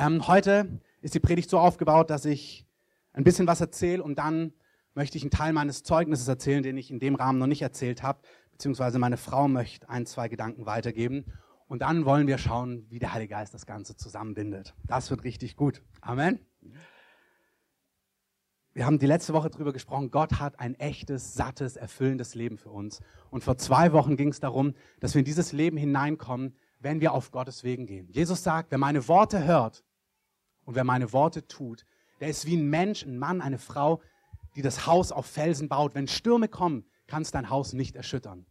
Ähm, heute ist die Predigt so aufgebaut, dass ich ein bisschen was erzähle und dann möchte ich einen Teil meines Zeugnisses erzählen, den ich in dem Rahmen noch nicht erzählt habe, beziehungsweise meine Frau möchte ein, zwei Gedanken weitergeben. Und dann wollen wir schauen, wie der Heilige Geist das Ganze zusammenbindet. Das wird richtig gut. Amen. Wir haben die letzte Woche darüber gesprochen, Gott hat ein echtes, sattes, erfüllendes Leben für uns. Und vor zwei Wochen ging es darum, dass wir in dieses Leben hineinkommen, wenn wir auf Gottes Wegen gehen. Jesus sagt, wer meine Worte hört und wer meine Worte tut, der ist wie ein Mensch, ein Mann, eine Frau, die das Haus auf Felsen baut. Wenn Stürme kommen, kann es dein Haus nicht erschüttern.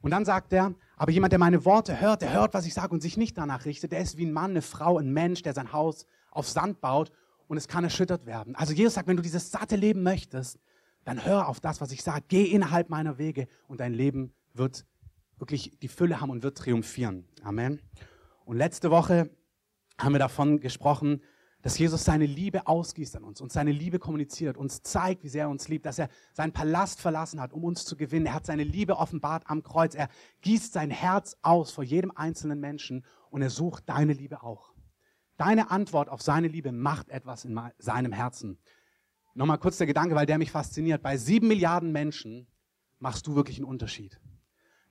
Und dann sagt er, aber jemand, der meine Worte hört, der hört, was ich sage und sich nicht danach richtet, der ist wie ein Mann, eine Frau, ein Mensch, der sein Haus auf Sand baut und es kann erschüttert werden. Also Jesus sagt, wenn du dieses satte Leben möchtest, dann hör auf das, was ich sage. Geh innerhalb meiner Wege und dein Leben wird wirklich die Fülle haben und wird triumphieren. Amen. Und letzte Woche haben wir davon gesprochen, dass Jesus seine Liebe ausgießt an uns und seine Liebe kommuniziert, uns zeigt, wie sehr er uns liebt, dass er seinen Palast verlassen hat, um uns zu gewinnen. Er hat seine Liebe offenbart am Kreuz. Er gießt sein Herz aus vor jedem einzelnen Menschen und er sucht deine Liebe auch. Deine Antwort auf seine Liebe macht etwas in seinem Herzen. Nochmal kurz der Gedanke, weil der mich fasziniert. Bei sieben Milliarden Menschen machst du wirklich einen Unterschied.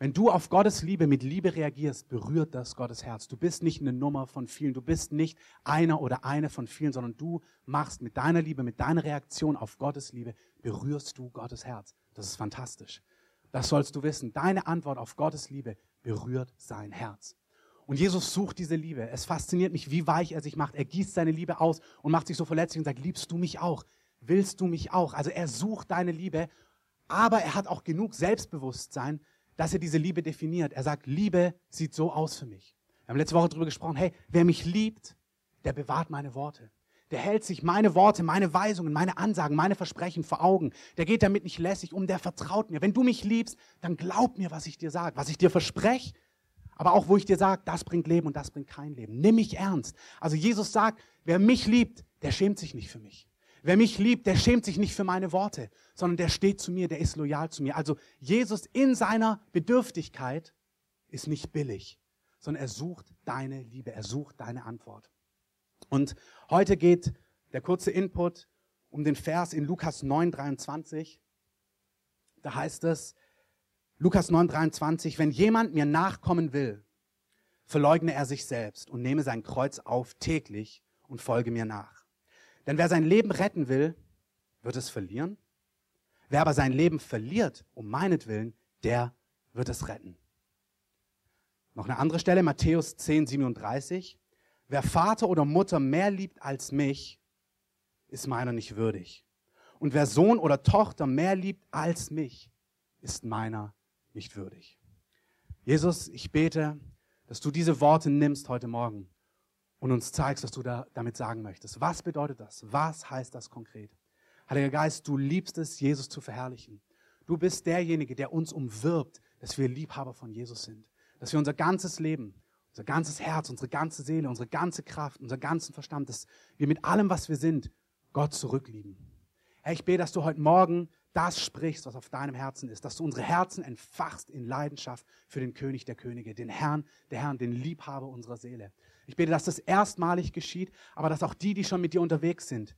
Wenn du auf Gottes Liebe mit Liebe reagierst, berührt das Gottes Herz. Du bist nicht eine Nummer von vielen, du bist nicht einer oder eine von vielen, sondern du machst mit deiner Liebe, mit deiner Reaktion auf Gottes Liebe, berührst du Gottes Herz. Das ist fantastisch. Das sollst du wissen. Deine Antwort auf Gottes Liebe berührt sein Herz. Und Jesus sucht diese Liebe. Es fasziniert mich, wie weich er sich macht. Er gießt seine Liebe aus und macht sich so verletzlich und sagt, liebst du mich auch? Willst du mich auch? Also er sucht deine Liebe, aber er hat auch genug Selbstbewusstsein, dass er diese Liebe definiert. Er sagt, Liebe sieht so aus für mich. Wir haben letzte Woche darüber gesprochen, hey, wer mich liebt, der bewahrt meine Worte. Der hält sich meine Worte, meine Weisungen, meine Ansagen, meine Versprechen vor Augen. Der geht damit nicht lässig um, der vertraut mir. Wenn du mich liebst, dann glaub mir, was ich dir sage, was ich dir verspreche, aber auch wo ich dir sage, das bringt Leben und das bringt kein Leben. Nimm mich ernst. Also Jesus sagt, wer mich liebt, der schämt sich nicht für mich. Wer mich liebt, der schämt sich nicht für meine Worte, sondern der steht zu mir, der ist loyal zu mir. Also Jesus in seiner Bedürftigkeit ist nicht billig, sondern er sucht deine Liebe, er sucht deine Antwort. Und heute geht der kurze Input um den Vers in Lukas 9, 23. Da heißt es, Lukas 9, 23, wenn jemand mir nachkommen will, verleugne er sich selbst und nehme sein Kreuz auf täglich und folge mir nach. Denn wer sein Leben retten will, wird es verlieren. Wer aber sein Leben verliert, um meinetwillen, der wird es retten. Noch eine andere Stelle, Matthäus 10, 37. Wer Vater oder Mutter mehr liebt als mich, ist meiner nicht würdig. Und wer Sohn oder Tochter mehr liebt als mich, ist meiner nicht würdig. Jesus, ich bete, dass du diese Worte nimmst heute Morgen und uns zeigst, was du da, damit sagen möchtest. Was bedeutet das? Was heißt das konkret? Heiliger Geist, du liebst es, Jesus zu verherrlichen. Du bist derjenige, der uns umwirbt, dass wir Liebhaber von Jesus sind. Dass wir unser ganzes Leben, unser ganzes Herz, unsere ganze Seele, unsere ganze Kraft, unser ganzen Verstand, dass wir mit allem, was wir sind, Gott zurücklieben. Herr, ich bete, dass du heute Morgen das sprichst, was auf deinem Herzen ist, dass du unsere Herzen entfachst in Leidenschaft für den König der Könige, den Herrn der Herrn, den Liebhaber unserer Seele. Ich bete, dass das erstmalig geschieht, aber dass auch die, die schon mit dir unterwegs sind,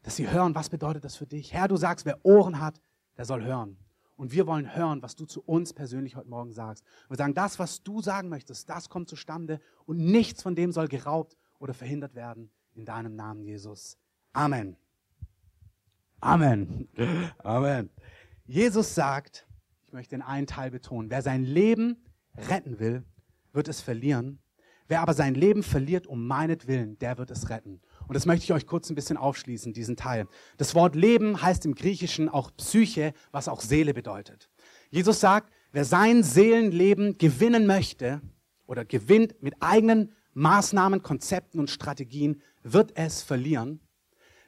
dass sie hören, was bedeutet das für dich. Herr, du sagst, wer Ohren hat, der soll hören. Und wir wollen hören, was du zu uns persönlich heute Morgen sagst. wir sagen, das, was du sagen möchtest, das kommt zustande und nichts von dem soll geraubt oder verhindert werden. In deinem Namen, Jesus. Amen. Amen. Amen. Jesus sagt, ich möchte den einen Teil betonen, wer sein Leben retten will, wird es verlieren. Wer aber sein Leben verliert um meinetwillen, der wird es retten. Und das möchte ich euch kurz ein bisschen aufschließen, diesen Teil. Das Wort Leben heißt im Griechischen auch Psyche, was auch Seele bedeutet. Jesus sagt, wer sein Seelenleben gewinnen möchte oder gewinnt mit eigenen Maßnahmen, Konzepten und Strategien, wird es verlieren.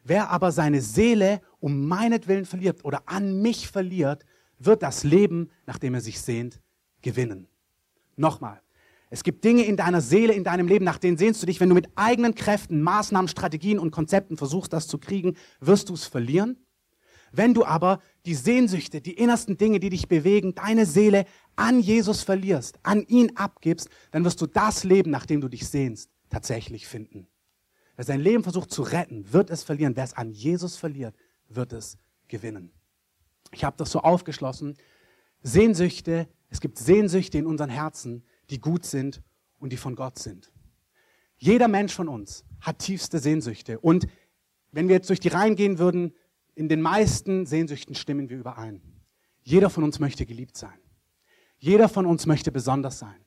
Wer aber seine Seele um meinetwillen verliert oder an mich verliert, wird das Leben, nach dem er sich sehnt, gewinnen. Nochmal. Es gibt Dinge in deiner Seele, in deinem Leben, nach denen sehnst du dich. Wenn du mit eigenen Kräften, Maßnahmen, Strategien und Konzepten versuchst, das zu kriegen, wirst du es verlieren. Wenn du aber die Sehnsüchte, die innersten Dinge, die dich bewegen, deine Seele an Jesus verlierst, an ihn abgibst, dann wirst du das Leben, nach dem du dich sehnst, tatsächlich finden. Wer sein Leben versucht zu retten, wird es verlieren. Wer es an Jesus verliert, wird es gewinnen. Ich habe das so aufgeschlossen. Sehnsüchte, es gibt Sehnsüchte in unseren Herzen, die gut sind und die von Gott sind. Jeder Mensch von uns hat tiefste Sehnsüchte. Und wenn wir jetzt durch die Reihen gehen würden, in den meisten Sehnsüchten stimmen wir überein. Jeder von uns möchte geliebt sein. Jeder von uns möchte besonders sein.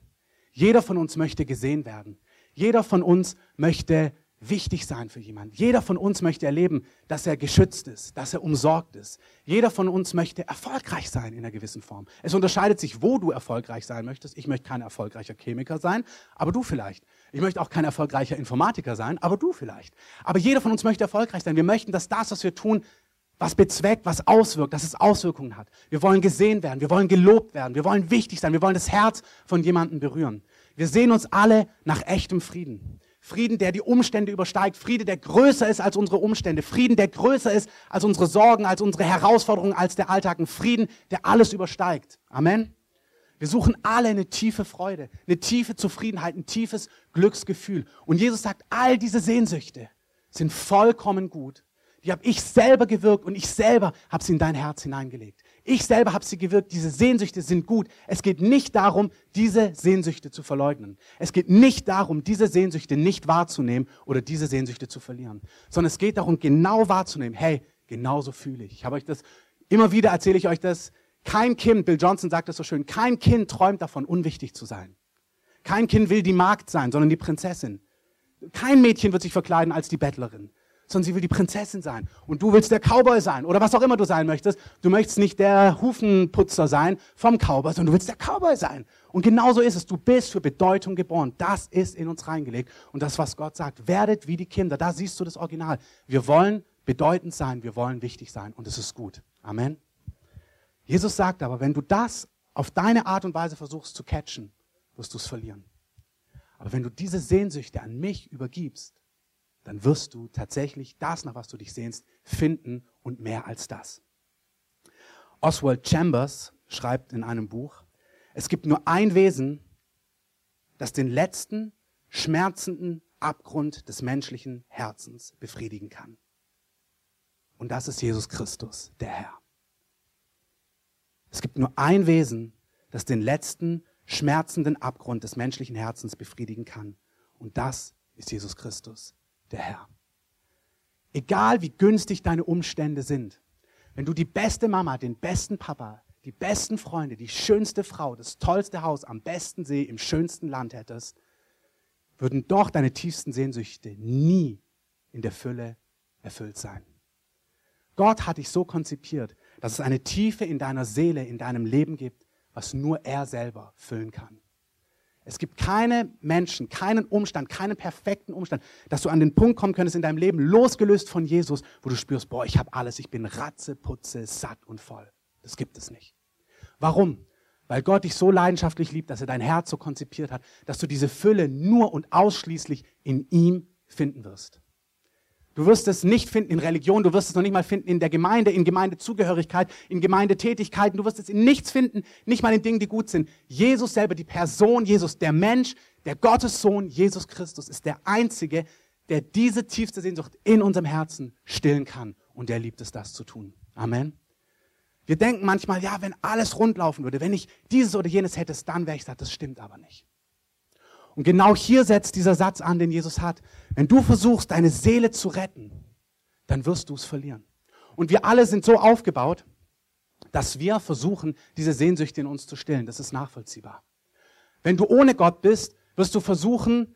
Jeder von uns möchte gesehen werden. Jeder von uns möchte wichtig sein für jemanden. Jeder von uns möchte erleben, dass er geschützt ist, dass er umsorgt ist. Jeder von uns möchte erfolgreich sein in einer gewissen Form. Es unterscheidet sich, wo du erfolgreich sein möchtest. Ich möchte kein erfolgreicher Chemiker sein, aber du vielleicht. Ich möchte auch kein erfolgreicher Informatiker sein, aber du vielleicht. Aber jeder von uns möchte erfolgreich sein. Wir möchten, dass das, was wir tun, was bezweckt, was auswirkt, dass es Auswirkungen hat. Wir wollen gesehen werden, wir wollen gelobt werden, wir wollen wichtig sein, wir wollen das Herz von jemandem berühren. Wir sehen uns alle nach echtem Frieden. Frieden, der die Umstände übersteigt. Friede, der größer ist als unsere Umstände. Frieden, der größer ist als unsere Sorgen, als unsere Herausforderungen, als der Alltag. Ein Frieden, der alles übersteigt. Amen. Wir suchen alle eine tiefe Freude, eine tiefe Zufriedenheit, ein tiefes Glücksgefühl. Und Jesus sagt, all diese Sehnsüchte sind vollkommen gut. Die habe ich selber gewirkt und ich selber habe sie in dein Herz hineingelegt. Ich selber habe sie gewirkt. Diese Sehnsüchte sind gut. Es geht nicht darum, diese Sehnsüchte zu verleugnen. Es geht nicht darum, diese Sehnsüchte nicht wahrzunehmen oder diese Sehnsüchte zu verlieren. Sondern es geht darum, genau wahrzunehmen. Hey, genauso fühle ich. Ich habe euch das, immer wieder erzähle ich euch das. Kein Kind, Bill Johnson sagt das so schön, kein Kind träumt davon, unwichtig zu sein. Kein Kind will die Magd sein, sondern die Prinzessin. Kein Mädchen wird sich verkleiden als die Bettlerin sondern sie will die Prinzessin sein. Und du willst der Cowboy sein oder was auch immer du sein möchtest. Du möchtest nicht der Hufenputzer sein vom Cowboy, sondern du willst der Cowboy sein. Und genauso ist es. Du bist für Bedeutung geboren. Das ist in uns reingelegt. Und das, was Gott sagt, werdet wie die Kinder. Da siehst du das Original. Wir wollen bedeutend sein. Wir wollen wichtig sein. Und es ist gut. Amen. Jesus sagt aber, wenn du das auf deine Art und Weise versuchst zu catchen, wirst du es verlieren. Aber wenn du diese Sehnsüchte an mich übergibst, dann wirst du tatsächlich das, nach was du dich sehnst, finden und mehr als das. Oswald Chambers schreibt in einem Buch, es gibt nur ein Wesen, das den letzten schmerzenden Abgrund des menschlichen Herzens befriedigen kann. Und das ist Jesus Christus, der Herr. Es gibt nur ein Wesen, das den letzten schmerzenden Abgrund des menschlichen Herzens befriedigen kann. Und das ist Jesus Christus, der Herr. Egal wie günstig deine Umstände sind, wenn du die beste Mama, den besten Papa, die besten Freunde, die schönste Frau, das tollste Haus am besten See im schönsten Land hättest, würden doch deine tiefsten Sehnsüchte nie in der Fülle erfüllt sein. Gott hat dich so konzipiert, dass es eine Tiefe in deiner Seele, in deinem Leben gibt, was nur er selber füllen kann. Es gibt keine Menschen, keinen Umstand, keinen perfekten Umstand, dass du an den Punkt kommen könntest in deinem Leben, losgelöst von Jesus, wo du spürst, boah, ich habe alles, ich bin ratze, putze, satt und voll. Das gibt es nicht. Warum? Weil Gott dich so leidenschaftlich liebt, dass er dein Herz so konzipiert hat, dass du diese Fülle nur und ausschließlich in ihm finden wirst. Du wirst es nicht finden in Religion, du wirst es noch nicht mal finden in der Gemeinde, in Gemeindezugehörigkeit, in Gemeindetätigkeiten, du wirst es in nichts finden, nicht mal in Dingen, die gut sind. Jesus selber, die Person Jesus, der Mensch, der Gottessohn Jesus Christus ist der Einzige, der diese tiefste Sehnsucht in unserem Herzen stillen kann. Und der liebt es, das zu tun. Amen. Wir denken manchmal, ja, wenn alles rundlaufen würde, wenn ich dieses oder jenes hätte, dann wäre ich satt. Das stimmt aber nicht. Und genau hier setzt dieser Satz an, den Jesus hat. Wenn du versuchst, deine Seele zu retten, dann wirst du es verlieren. Und wir alle sind so aufgebaut, dass wir versuchen, diese Sehnsüchte in uns zu stillen. Das ist nachvollziehbar. Wenn du ohne Gott bist, wirst du versuchen,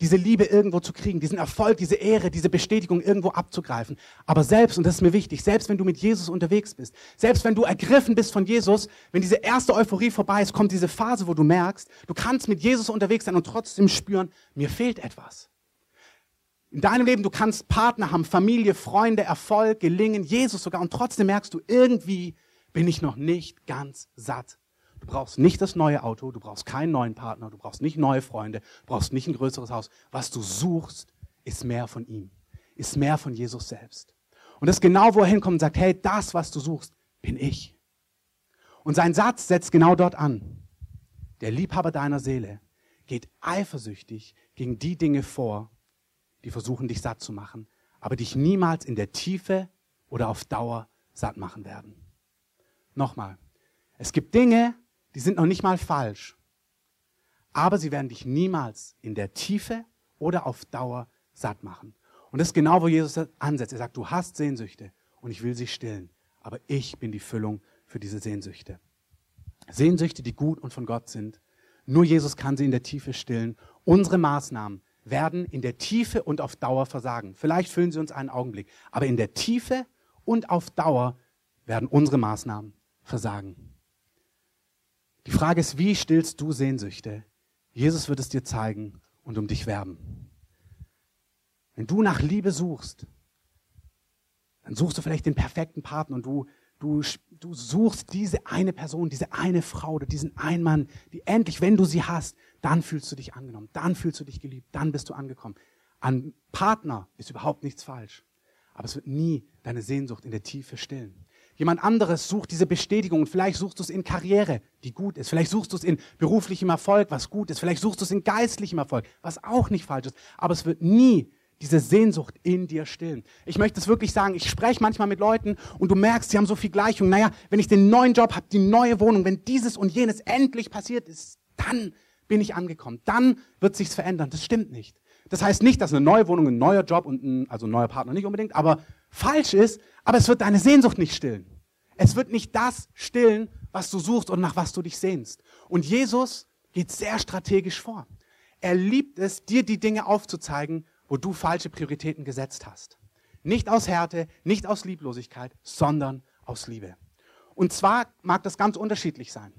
diese Liebe irgendwo zu kriegen, diesen Erfolg, diese Ehre, diese Bestätigung irgendwo abzugreifen. Aber selbst, und das ist mir wichtig, selbst wenn du mit Jesus unterwegs bist, selbst wenn du ergriffen bist von Jesus, wenn diese erste Euphorie vorbei ist, kommt diese Phase, wo du merkst, du kannst mit Jesus unterwegs sein und trotzdem spüren, mir fehlt etwas. In deinem Leben, du kannst Partner haben, Familie, Freunde, Erfolg, Gelingen, Jesus sogar, und trotzdem merkst du, irgendwie bin ich noch nicht ganz satt Du brauchst nicht das neue Auto, du brauchst keinen neuen Partner, du brauchst nicht neue Freunde, du brauchst nicht ein größeres Haus. Was du suchst, ist mehr von ihm, ist mehr von Jesus selbst. Und das genau, wo er hinkommt und sagt, hey, das, was du suchst, bin ich. Und sein Satz setzt genau dort an. Der Liebhaber deiner Seele geht eifersüchtig gegen die Dinge vor, die versuchen, dich satt zu machen, aber dich niemals in der Tiefe oder auf Dauer satt machen werden. Nochmal, es gibt Dinge, die sind noch nicht mal falsch, aber sie werden dich niemals in der Tiefe oder auf Dauer satt machen. Und das ist genau, wo Jesus ansetzt. Er sagt, du hast Sehnsüchte und ich will sie stillen, aber ich bin die Füllung für diese Sehnsüchte. Sehnsüchte, die gut und von Gott sind. Nur Jesus kann sie in der Tiefe stillen. Unsere Maßnahmen werden in der Tiefe und auf Dauer versagen. Vielleicht füllen sie uns einen Augenblick, aber in der Tiefe und auf Dauer werden unsere Maßnahmen versagen. Die Frage ist, wie stillst du Sehnsüchte? Jesus wird es dir zeigen und um dich werben. Wenn du nach Liebe suchst, dann suchst du vielleicht den perfekten Partner und du, du, du suchst diese eine Person, diese eine Frau oder diesen einen Mann, die endlich, wenn du sie hast, dann fühlst du dich angenommen, dann fühlst du dich geliebt, dann bist du angekommen. An Partner ist überhaupt nichts falsch, aber es wird nie deine Sehnsucht in der Tiefe stillen. Jemand anderes sucht diese Bestätigung und vielleicht suchst du es in Karriere, die gut ist. Vielleicht suchst du es in beruflichem Erfolg, was gut ist. Vielleicht suchst du es in geistlichem Erfolg, was auch nicht falsch ist. Aber es wird nie diese Sehnsucht in dir stillen. Ich möchte es wirklich sagen, ich spreche manchmal mit Leuten und du merkst, sie haben so viel Gleichung. Naja, wenn ich den neuen Job habe, die neue Wohnung, wenn dieses und jenes endlich passiert ist, dann bin ich angekommen. Dann wird sich's verändern. Das stimmt nicht. Das heißt nicht, dass eine neue Wohnung, ein neuer Job und ein, also ein neuer Partner nicht unbedingt, aber falsch ist, aber es wird deine Sehnsucht nicht stillen. Es wird nicht das stillen, was du suchst und nach was du dich sehnst. Und Jesus geht sehr strategisch vor. Er liebt es, dir die Dinge aufzuzeigen, wo du falsche Prioritäten gesetzt hast. Nicht aus Härte, nicht aus Lieblosigkeit, sondern aus Liebe. Und zwar mag das ganz unterschiedlich sein.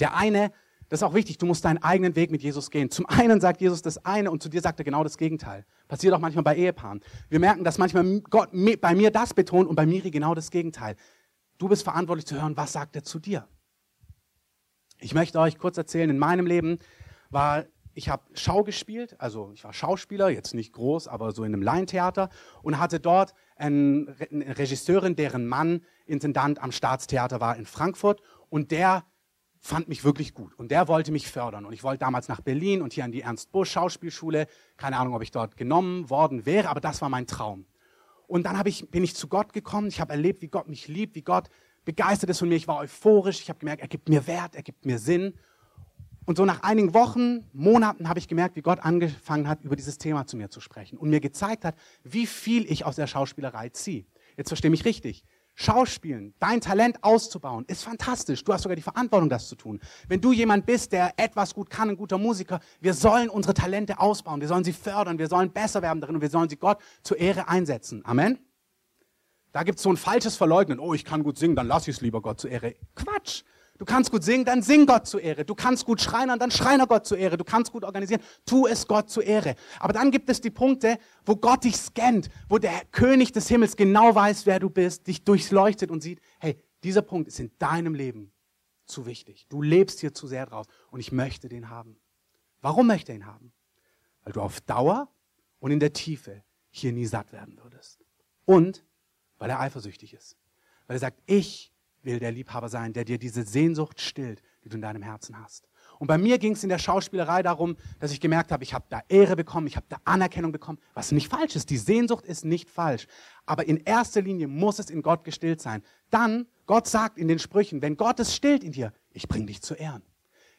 Der eine, das ist auch wichtig, du musst deinen eigenen Weg mit Jesus gehen. Zum einen sagt Jesus das eine und zu dir sagt er genau das Gegenteil. Passiert auch manchmal bei Ehepaaren. Wir merken, dass manchmal Gott bei mir das betont und bei Miri genau das Gegenteil. Du bist verantwortlich zu hören, was sagt er zu dir. Ich möchte euch kurz erzählen, in meinem Leben war ich habe Schau gespielt, also ich war Schauspieler, jetzt nicht groß, aber so in einem Laientheater und hatte dort eine Regisseurin, deren Mann Intendant am Staatstheater war in Frankfurt und der fand mich wirklich gut. Und der wollte mich fördern. Und ich wollte damals nach Berlin und hier an die Ernst Busch Schauspielschule, keine Ahnung, ob ich dort genommen worden wäre, aber das war mein Traum. Und dann ich, bin ich zu Gott gekommen, ich habe erlebt, wie Gott mich liebt, wie Gott begeistert ist von mir, ich war euphorisch, ich habe gemerkt, er gibt mir Wert, er gibt mir Sinn. Und so nach einigen Wochen, Monaten habe ich gemerkt, wie Gott angefangen hat, über dieses Thema zu mir zu sprechen und mir gezeigt hat, wie viel ich aus der Schauspielerei ziehe. Jetzt verstehe mich richtig. Schauspielen, dein Talent auszubauen, ist fantastisch. Du hast sogar die Verantwortung, das zu tun. Wenn du jemand bist, der etwas gut kann, ein guter Musiker, wir sollen unsere Talente ausbauen, wir sollen sie fördern, wir sollen besser werden darin und wir sollen sie Gott zur Ehre einsetzen. Amen. Da gibt es so ein falsches Verleugnen. Oh, ich kann gut singen, dann lass ich es lieber Gott zur Ehre. Quatsch. Du kannst gut singen, dann sing Gott zur Ehre. Du kannst gut schreinern, dann schreiner Gott zur Ehre. Du kannst gut organisieren, tu es Gott zur Ehre. Aber dann gibt es die Punkte, wo Gott dich scannt, wo der König des Himmels genau weiß, wer du bist, dich durchleuchtet und sieht, hey, dieser Punkt ist in deinem Leben zu wichtig. Du lebst hier zu sehr draus und ich möchte den haben. Warum möchte er ihn haben? Weil du auf Dauer und in der Tiefe hier nie satt werden würdest. Und weil er eifersüchtig ist. Weil er sagt, ich will der Liebhaber sein, der dir diese Sehnsucht stillt, die du in deinem Herzen hast. Und bei mir ging es in der Schauspielerei darum, dass ich gemerkt habe, ich habe da Ehre bekommen, ich habe da Anerkennung bekommen, was nicht falsch ist. Die Sehnsucht ist nicht falsch. Aber in erster Linie muss es in Gott gestillt sein. Dann, Gott sagt in den Sprüchen, wenn Gott es stillt in dir, ich bring dich zu Ehren.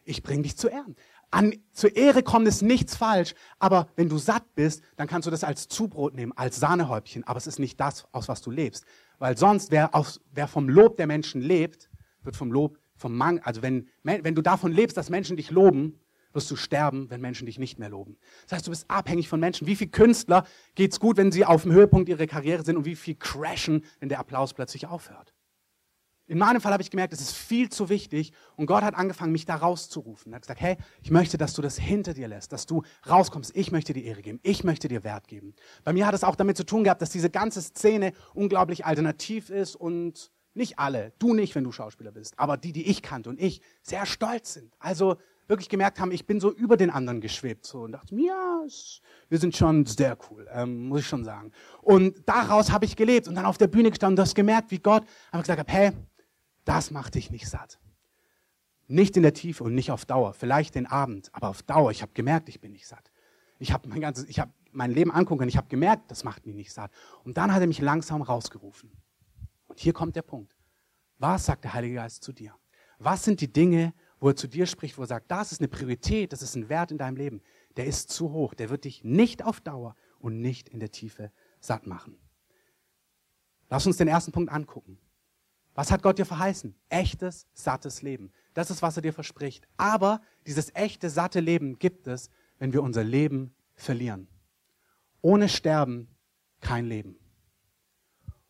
Ich bring dich zu Ehren. An, zur Ehre kommt ist nichts falsch, aber wenn du satt bist, dann kannst du das als Zubrot nehmen, als Sahnehäubchen, aber es ist nicht das, aus was du lebst. Weil sonst, wer, aus, wer vom Lob der Menschen lebt, wird vom Lob, vom Mangel, also wenn, wenn du davon lebst, dass Menschen dich loben, wirst du sterben, wenn Menschen dich nicht mehr loben. Das heißt, du bist abhängig von Menschen. Wie viele Künstler geht's gut, wenn sie auf dem Höhepunkt ihrer Karriere sind und wie viel crashen, wenn der Applaus plötzlich aufhört? In meinem Fall habe ich gemerkt, es ist viel zu wichtig und Gott hat angefangen, mich da rauszurufen. Er hat gesagt, hey, ich möchte, dass du das hinter dir lässt, dass du rauskommst. Ich möchte dir Ehre geben. Ich möchte dir Wert geben. Bei mir hat es auch damit zu tun gehabt, dass diese ganze Szene unglaublich alternativ ist und nicht alle, du nicht, wenn du Schauspieler bist, aber die, die ich kannte und ich, sehr stolz sind. Also wirklich gemerkt haben, ich bin so über den anderen geschwebt so und dachte mir, ja, wir sind schon sehr cool, ähm, muss ich schon sagen. Und daraus habe ich gelebt und dann auf der Bühne gestanden und das gemerkt, wie Gott einfach gesagt hat, hey, das macht dich nicht satt. Nicht in der Tiefe und nicht auf Dauer. Vielleicht den Abend, aber auf Dauer. Ich habe gemerkt, ich bin nicht satt. Ich habe mein ganzes, ich habe mein Leben angucke und ich habe gemerkt, das macht mich nicht satt. Und dann hat er mich langsam rausgerufen. Und hier kommt der Punkt. Was sagt der Heilige Geist zu dir? Was sind die Dinge, wo er zu dir spricht, wo er sagt, das ist eine Priorität, das ist ein Wert in deinem Leben, der ist zu hoch, der wird dich nicht auf Dauer und nicht in der Tiefe satt machen. Lass uns den ersten Punkt angucken. Was hat Gott dir verheißen? Echtes, sattes Leben. Das ist, was er dir verspricht. Aber dieses echte, satte Leben gibt es, wenn wir unser Leben verlieren. Ohne Sterben kein Leben.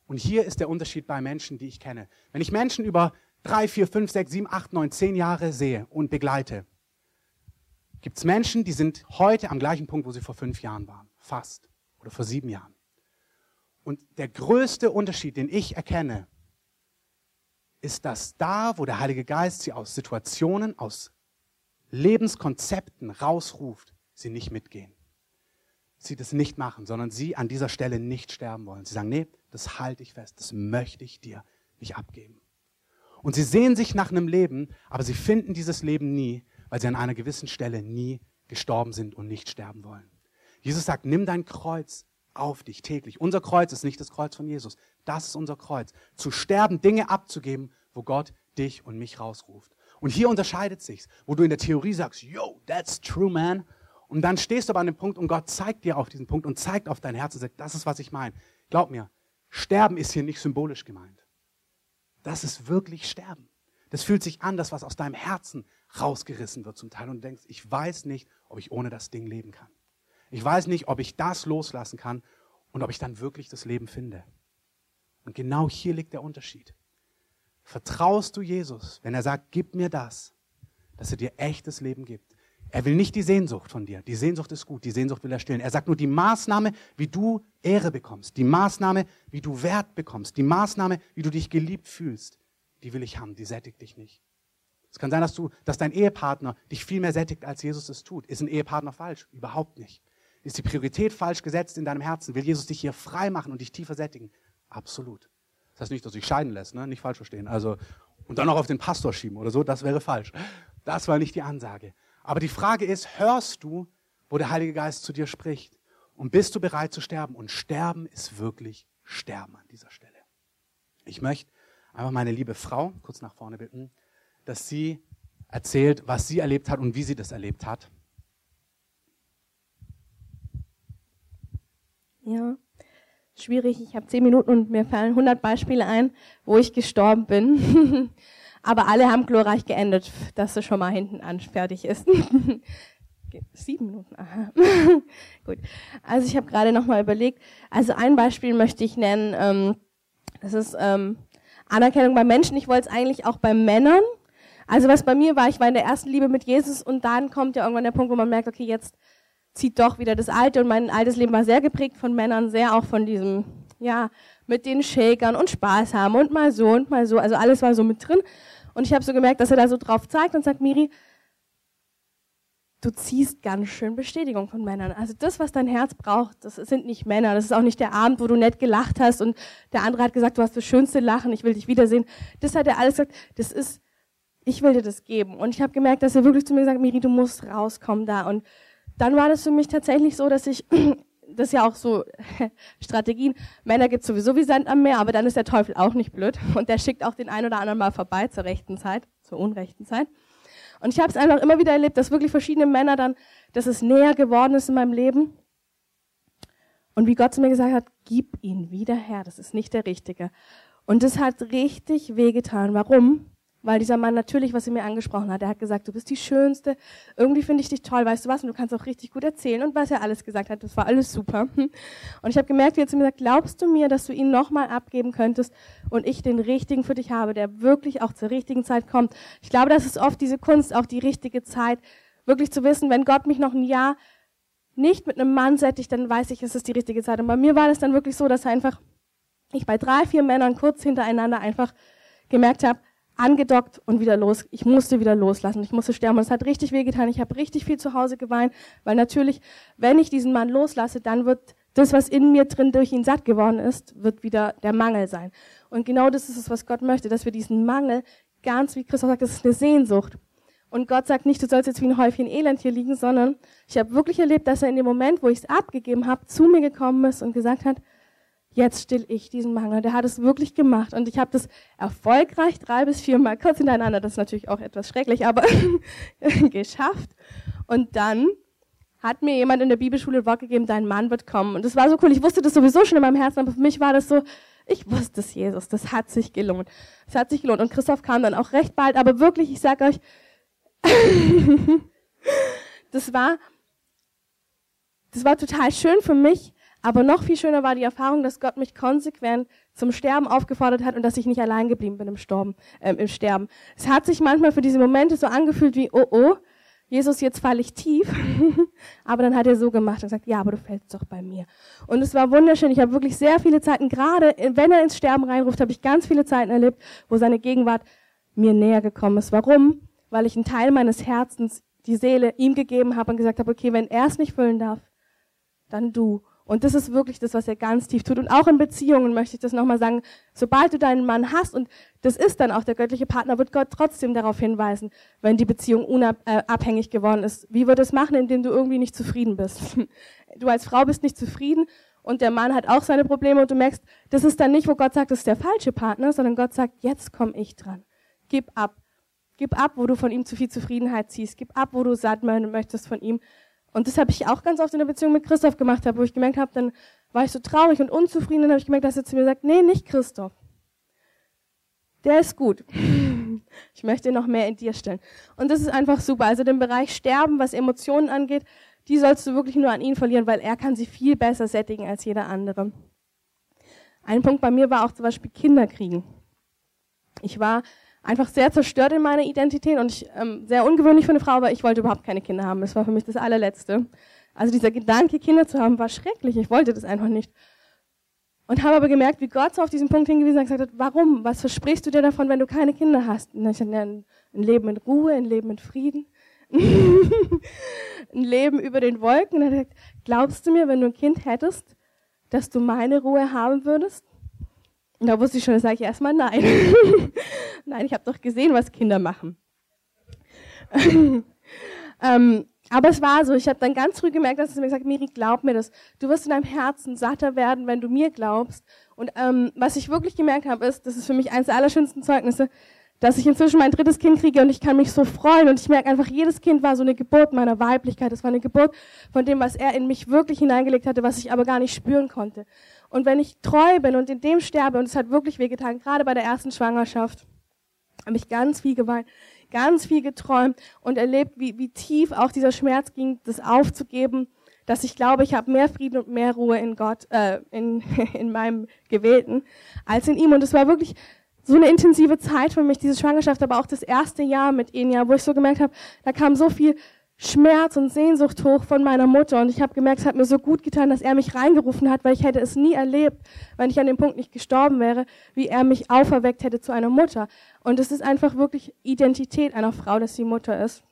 Und hier ist der Unterschied bei Menschen, die ich kenne. Wenn ich Menschen über drei, vier, fünf, sechs, sieben, acht, neun, zehn Jahre sehe und begleite, gibt es Menschen, die sind heute am gleichen Punkt, wo sie vor fünf Jahren waren. Fast. Oder vor sieben Jahren. Und der größte Unterschied, den ich erkenne, ist, dass da, wo der Heilige Geist sie aus Situationen, aus Lebenskonzepten rausruft, sie nicht mitgehen. Sie das nicht machen, sondern sie an dieser Stelle nicht sterben wollen. Sie sagen, nee, das halte ich fest, das möchte ich dir nicht abgeben. Und sie sehen sich nach einem Leben, aber sie finden dieses Leben nie, weil sie an einer gewissen Stelle nie gestorben sind und nicht sterben wollen. Jesus sagt, nimm dein Kreuz auf dich täglich. Unser Kreuz ist nicht das Kreuz von Jesus. Das ist unser Kreuz. Zu sterben, Dinge abzugeben, wo Gott dich und mich rausruft. Und hier unterscheidet sich's, wo du in der Theorie sagst, yo, that's true, man. Und dann stehst du aber an dem Punkt und Gott zeigt dir auf diesen Punkt und zeigt auf dein Herz und sagt, das ist, was ich meine. Glaub mir, Sterben ist hier nicht symbolisch gemeint. Das ist wirklich Sterben. Das fühlt sich an, das, was aus deinem Herzen rausgerissen wird zum Teil und du denkst, ich weiß nicht, ob ich ohne das Ding leben kann. Ich weiß nicht, ob ich das loslassen kann und ob ich dann wirklich das Leben finde. Und genau hier liegt der Unterschied. Vertraust du Jesus, wenn er sagt, gib mir das, dass er dir echtes Leben gibt? Er will nicht die Sehnsucht von dir. Die Sehnsucht ist gut, die Sehnsucht will er stillen. Er sagt nur die Maßnahme, wie du Ehre bekommst, die Maßnahme, wie du Wert bekommst, die Maßnahme, wie du dich geliebt fühlst, die will ich haben, die sättigt dich nicht. Es kann sein, dass du, dass dein Ehepartner dich viel mehr sättigt, als Jesus es tut. Ist ein Ehepartner falsch? Überhaupt nicht. Ist die Priorität falsch gesetzt in deinem Herzen? Will Jesus dich hier frei machen und dich tiefer sättigen? Absolut. Das heißt nicht, dass du dich scheiden lässt, ne? nicht falsch verstehen. Also, und dann noch auf den Pastor schieben oder so, das wäre falsch. Das war nicht die Ansage. Aber die Frage ist, hörst du, wo der Heilige Geist zu dir spricht? Und bist du bereit zu sterben? Und sterben ist wirklich sterben an dieser Stelle. Ich möchte einfach meine liebe Frau kurz nach vorne bitten, dass sie erzählt, was sie erlebt hat und wie sie das erlebt hat. Ja, schwierig. Ich habe zehn Minuten und mir fallen 100 Beispiele ein, wo ich gestorben bin. Aber alle haben glorreich geendet, dass es schon mal hinten an fertig ist. Sieben Minuten, aha. Gut. Also ich habe gerade noch mal überlegt. Also ein Beispiel möchte ich nennen. Ähm, das ist ähm, Anerkennung bei Menschen. Ich wollte es eigentlich auch bei Männern. Also was bei mir war, ich war in der ersten Liebe mit Jesus und dann kommt ja irgendwann der Punkt, wo man merkt, okay, jetzt zieht doch wieder das Alte und mein altes Leben war sehr geprägt von Männern, sehr auch von diesem, ja, mit den Shakern und Spaß haben und mal so und mal so, also alles war so mit drin. Und ich habe so gemerkt, dass er da so drauf zeigt und sagt, Miri, du ziehst ganz schön Bestätigung von Männern. Also das, was dein Herz braucht, das sind nicht Männer. Das ist auch nicht der Abend, wo du nett gelacht hast und der andere hat gesagt, du hast das schönste Lachen, ich will dich wiedersehen. Das hat er alles gesagt, das ist, ich will dir das geben. Und ich habe gemerkt, dass er wirklich zu mir sagt, Miri, du musst rauskommen da. Und dann war das für mich tatsächlich so, dass ich, das ist ja auch so Strategien, Männer gibt sowieso wie Sand am Meer, aber dann ist der Teufel auch nicht blöd und der schickt auch den einen oder anderen mal vorbei zur rechten Zeit, zur unrechten Zeit. Und ich habe es einfach immer wieder erlebt, dass wirklich verschiedene Männer dann, dass es näher geworden ist in meinem Leben. Und wie Gott zu mir gesagt hat, gib ihn wieder her, das ist nicht der Richtige. Und das hat richtig wehgetan. Warum? Weil dieser Mann natürlich, was er mir angesprochen hat, er hat gesagt, du bist die Schönste, irgendwie finde ich dich toll, weißt du was, und du kannst auch richtig gut erzählen und was er alles gesagt hat, das war alles super. Und ich habe gemerkt, wie er zu mir sagt, glaubst du mir, dass du ihn nochmal abgeben könntest und ich den richtigen für dich habe, der wirklich auch zur richtigen Zeit kommt. Ich glaube, das ist oft diese Kunst, auch die richtige Zeit, wirklich zu wissen, wenn Gott mich noch ein Jahr nicht mit einem Mann sättigt, dann weiß ich, es ist die richtige Zeit. Und bei mir war das dann wirklich so, dass einfach ich bei drei, vier Männern kurz hintereinander einfach gemerkt habe, angedockt und wieder los. Ich musste wieder loslassen. Ich musste sterben. Und es hat richtig wehgetan. Ich habe richtig viel zu Hause geweint, weil natürlich, wenn ich diesen Mann loslasse, dann wird das, was in mir drin durch ihn satt geworden ist, wird wieder der Mangel sein. Und genau das ist es, was Gott möchte, dass wir diesen Mangel ganz, wie Christoph sagt, das ist eine Sehnsucht. Und Gott sagt nicht, du sollst jetzt wie ein Häufchen Elend hier liegen, sondern ich habe wirklich erlebt, dass er in dem Moment, wo ich es abgegeben habe, zu mir gekommen ist und gesagt hat, jetzt still ich diesen Mangel. Der hat es wirklich gemacht und ich habe das erfolgreich drei bis viermal kurz hintereinander, das ist natürlich auch etwas schrecklich, aber geschafft. Und dann hat mir jemand in der Bibelschule Wort gegeben, dein Mann wird kommen. Und das war so cool. Ich wusste das sowieso schon in meinem Herzen, aber für mich war das so, ich wusste es, Jesus, das hat sich gelohnt. Es hat sich gelohnt. Und Christoph kam dann auch recht bald, aber wirklich, ich sage euch, das war, das war total schön für mich, aber noch viel schöner war die Erfahrung, dass Gott mich konsequent zum Sterben aufgefordert hat und dass ich nicht allein geblieben bin im, Storben, äh, im Sterben. Es hat sich manchmal für diese Momente so angefühlt wie, oh oh, Jesus, jetzt falle ich tief. aber dann hat er so gemacht und gesagt, ja, aber du fällst doch bei mir. Und es war wunderschön. Ich habe wirklich sehr viele Zeiten, gerade wenn er ins Sterben reinruft, habe ich ganz viele Zeiten erlebt, wo seine Gegenwart mir näher gekommen ist. Warum? Weil ich einen Teil meines Herzens, die Seele, ihm gegeben habe und gesagt habe, okay, wenn er es nicht füllen darf, dann du. Und das ist wirklich das, was er ganz tief tut. Und auch in Beziehungen möchte ich das nochmal sagen. Sobald du deinen Mann hast, und das ist dann auch der göttliche Partner, wird Gott trotzdem darauf hinweisen, wenn die Beziehung unabhängig geworden ist. Wie wird es machen, indem du irgendwie nicht zufrieden bist? Du als Frau bist nicht zufrieden und der Mann hat auch seine Probleme und du merkst, das ist dann nicht, wo Gott sagt, das ist der falsche Partner, sondern Gott sagt, jetzt komme ich dran. Gib ab. Gib ab, wo du von ihm zu viel Zufriedenheit ziehst. Gib ab, wo du satt möchtest von ihm. Und das habe ich auch ganz oft in der Beziehung mit Christoph gemacht, habe, wo ich gemerkt habe, dann war ich so traurig und unzufrieden, dann habe ich gemerkt, dass er zu mir sagt, nee, nicht Christoph. Der ist gut. Ich möchte noch mehr in dir stellen. Und das ist einfach super. Also den Bereich Sterben, was Emotionen angeht, die sollst du wirklich nur an ihn verlieren, weil er kann sie viel besser sättigen als jeder andere. Ein Punkt bei mir war auch zum Beispiel Kinderkriegen. Ich war einfach sehr zerstört in meiner Identität und ich, ähm, sehr ungewöhnlich für eine Frau, aber ich wollte überhaupt keine Kinder haben. Das war für mich das allerletzte. Also dieser Gedanke, Kinder zu haben, war schrecklich. Ich wollte das einfach nicht. Und habe aber gemerkt, wie Gott so auf diesen Punkt hingewiesen hat, gesagt hat, warum? Was versprichst du dir davon, wenn du keine Kinder hast? Und ich gesagt, ein Leben in Ruhe, ein Leben in Frieden, ein Leben über den Wolken. Und er hat gesagt, glaubst du mir, wenn du ein Kind hättest, dass du meine Ruhe haben würdest? Und da wusste ich schon, da sage ich erstmal nein. nein, ich habe doch gesehen, was Kinder machen. ähm, aber es war so, ich habe dann ganz früh gemerkt, dass es mir gesagt Miri, glaub mir das. Du wirst in deinem Herzen satter werden, wenn du mir glaubst. Und ähm, was ich wirklich gemerkt habe, ist, das ist für mich eines der allerschönsten Zeugnisse, dass ich inzwischen mein drittes Kind kriege und ich kann mich so freuen und ich merke einfach, jedes Kind war so eine Geburt meiner Weiblichkeit. Es war eine Geburt von dem, was er in mich wirklich hineingelegt hatte, was ich aber gar nicht spüren konnte. Und wenn ich treu bin und in dem sterbe, und es hat wirklich wehgetan, gerade bei der ersten Schwangerschaft, habe ich ganz viel geweint, ganz viel geträumt und erlebt, wie, wie tief auch dieser Schmerz ging, das aufzugeben, dass ich glaube, ich habe mehr Frieden und mehr Ruhe in Gott, äh, in, in meinem Gewählten, als in ihm. Und es war wirklich so eine intensive Zeit für mich, diese Schwangerschaft, aber auch das erste Jahr mit Enya, wo ich so gemerkt habe, da kam so viel Schmerz und Sehnsucht hoch von meiner Mutter. Und ich habe gemerkt, es hat mir so gut getan, dass er mich reingerufen hat, weil ich hätte es nie erlebt, wenn ich an dem Punkt nicht gestorben wäre, wie er mich auferweckt hätte zu einer Mutter. Und es ist einfach wirklich Identität einer Frau, dass sie Mutter ist.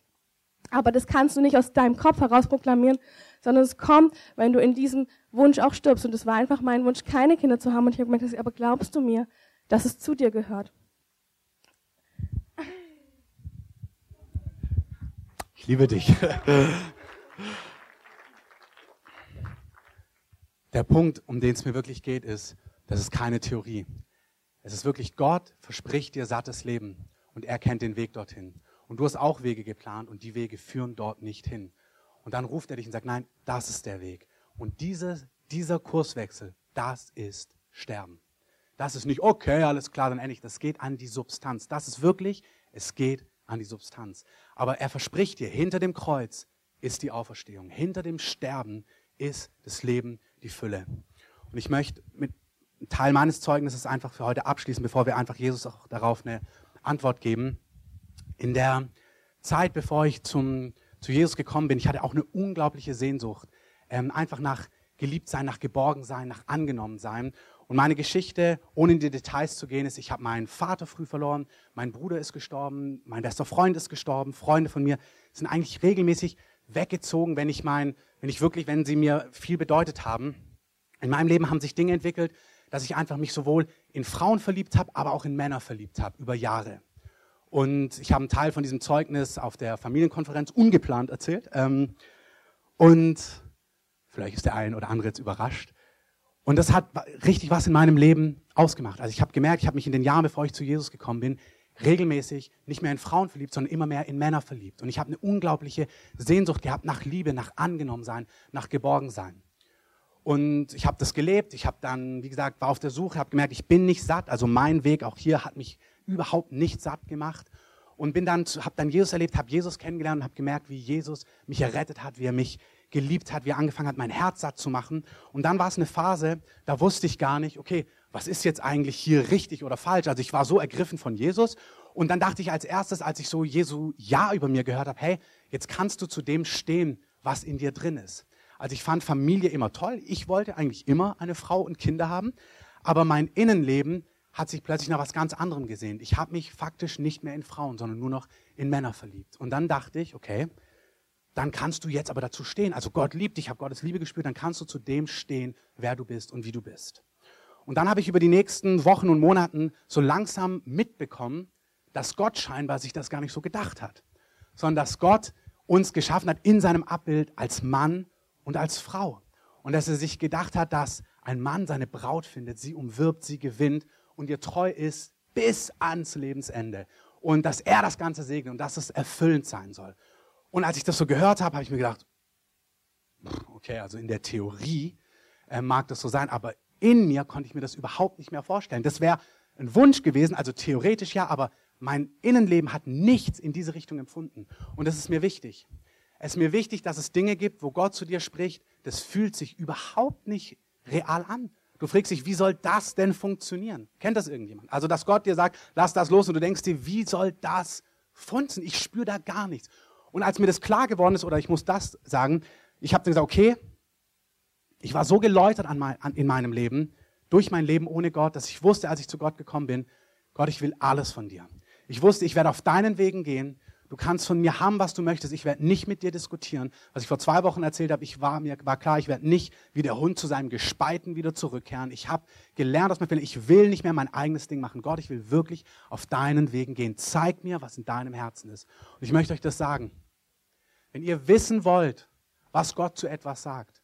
Aber das kannst du nicht aus deinem Kopf heraus proklamieren, sondern es kommt, wenn du in diesem Wunsch auch stirbst. Und es war einfach mein Wunsch, keine Kinder zu haben. Und ich habe gemerkt, aber glaubst du mir, dass es zu dir gehört? Ich liebe dich. Der Punkt, um den es mir wirklich geht, ist, das ist keine Theorie. Es ist wirklich Gott verspricht dir sattes Leben und er kennt den Weg dorthin. Und du hast auch Wege geplant und die Wege führen dort nicht hin. Und dann ruft er dich und sagt, nein, das ist der Weg. Und diese, dieser Kurswechsel, das ist Sterben. Das ist nicht, okay, alles klar, dann endlich. Das geht an die Substanz. Das ist wirklich, es geht an die Substanz. Aber er verspricht dir, hinter dem Kreuz ist die Auferstehung. Hinter dem Sterben ist das Leben, die Fülle. Und ich möchte mit Teil meines Zeugnisses einfach für heute abschließen, bevor wir einfach Jesus auch darauf eine Antwort geben. In der Zeit, bevor ich zum, zu Jesus gekommen bin, ich hatte auch eine unglaubliche Sehnsucht, ähm, einfach nach geliebt sein, nach geborgen sein, nach angenommen sein. Und meine Geschichte, ohne in die Details zu gehen, ist, ich habe meinen Vater früh verloren, mein Bruder ist gestorben, mein bester Freund ist gestorben, Freunde von mir sind eigentlich regelmäßig weggezogen, wenn ich mein, wenn ich wirklich, wenn sie mir viel bedeutet haben. In meinem Leben haben sich Dinge entwickelt, dass ich einfach mich sowohl in Frauen verliebt habe, aber auch in Männer verliebt habe über Jahre. Und ich habe einen Teil von diesem Zeugnis auf der Familienkonferenz ungeplant erzählt. Ähm, und vielleicht ist der ein oder andere jetzt überrascht. Und das hat richtig was in meinem Leben ausgemacht. Also ich habe gemerkt, ich habe mich in den Jahren, bevor ich zu Jesus gekommen bin, regelmäßig nicht mehr in Frauen verliebt, sondern immer mehr in Männer verliebt. Und ich habe eine unglaubliche Sehnsucht gehabt nach Liebe, nach Angenommensein, nach Geborgensein. Und ich habe das gelebt. Ich habe dann, wie gesagt, war auf der Suche, habe gemerkt, ich bin nicht satt. Also mein Weg auch hier hat mich überhaupt nicht satt gemacht. Und bin dann, habe dann Jesus erlebt, habe Jesus kennengelernt und habe gemerkt, wie Jesus mich errettet hat, wie er mich geliebt hat, wie er angefangen hat, mein Herz satt zu machen. Und dann war es eine Phase, da wusste ich gar nicht, okay, was ist jetzt eigentlich hier richtig oder falsch? Also ich war so ergriffen von Jesus. Und dann dachte ich als erstes, als ich so Jesu Ja über mir gehört habe, hey, jetzt kannst du zu dem stehen, was in dir drin ist. Also ich fand Familie immer toll. Ich wollte eigentlich immer eine Frau und Kinder haben. Aber mein Innenleben hat sich plötzlich nach was ganz anderem gesehen. Ich habe mich faktisch nicht mehr in Frauen, sondern nur noch in Männer verliebt. Und dann dachte ich, okay, dann kannst du jetzt aber dazu stehen. Also Gott liebt dich, ich habe Gottes Liebe gespürt, dann kannst du zu dem stehen, wer du bist und wie du bist. Und dann habe ich über die nächsten Wochen und Monaten so langsam mitbekommen, dass Gott scheinbar sich das gar nicht so gedacht hat, sondern dass Gott uns geschaffen hat in seinem Abbild als Mann und als Frau. Und dass er sich gedacht hat, dass ein Mann seine Braut findet, sie umwirbt, sie gewinnt und ihr treu ist bis ans Lebensende. Und dass er das Ganze segnet und dass es erfüllend sein soll. Und als ich das so gehört habe, habe ich mir gedacht, okay, also in der Theorie äh, mag das so sein, aber in mir konnte ich mir das überhaupt nicht mehr vorstellen. Das wäre ein Wunsch gewesen, also theoretisch ja, aber mein Innenleben hat nichts in diese Richtung empfunden. Und das ist mir wichtig. Es ist mir wichtig, dass es Dinge gibt, wo Gott zu dir spricht, das fühlt sich überhaupt nicht real an. Du fragst dich, wie soll das denn funktionieren? Kennt das irgendjemand? Also, dass Gott dir sagt, lass das los und du denkst dir, wie soll das funzen? Ich spüre da gar nichts. Und als mir das klar geworden ist, oder ich muss das sagen, ich habe dann gesagt, okay, ich war so geläutert an mein, an, in meinem Leben, durch mein Leben ohne Gott, dass ich wusste, als ich zu Gott gekommen bin, Gott, ich will alles von dir. Ich wusste, ich werde auf deinen Wegen gehen. Du kannst von mir haben, was du möchtest. Ich werde nicht mit dir diskutieren. Was ich vor zwei Wochen erzählt habe, ich war mir war klar, ich werde nicht wie der Hund zu seinem Gespeiten wieder zurückkehren. Ich habe gelernt aus meinem Fehler. Ich will nicht mehr mein eigenes Ding machen. Gott, ich will wirklich auf deinen Wegen gehen. Zeig mir, was in deinem Herzen ist. Und ich möchte euch das sagen. Wenn ihr wissen wollt, was Gott zu etwas sagt,